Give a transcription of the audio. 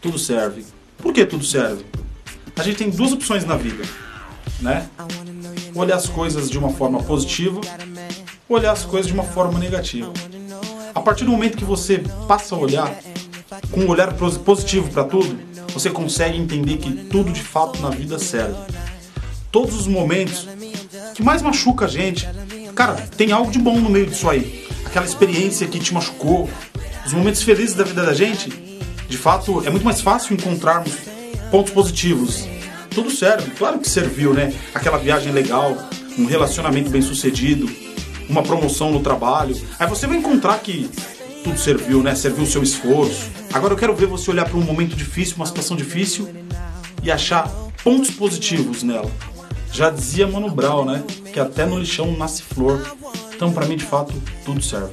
Tudo serve. Por que tudo serve? A gente tem duas opções na vida, né? Olhar as coisas de uma forma positiva, olhar as coisas de uma forma negativa. A partir do momento que você passa a olhar com um olhar positivo para tudo, você consegue entender que tudo de fato na vida serve. Todos os momentos que mais machuca a gente, cara, tem algo de bom no meio disso aí. Aquela experiência que te machucou, os momentos felizes da vida da gente, de fato, é muito mais fácil encontrarmos pontos positivos. Tudo serve, claro que serviu, né? Aquela viagem legal, um relacionamento bem sucedido, uma promoção no trabalho. Aí você vai encontrar que tudo serviu, né? Serviu o seu esforço. Agora eu quero ver você olhar para um momento difícil, uma situação difícil e achar pontos positivos nela. Já dizia Mano Brown, né? Que até no lixão nasce flor. Então, para mim, de fato, tudo serve.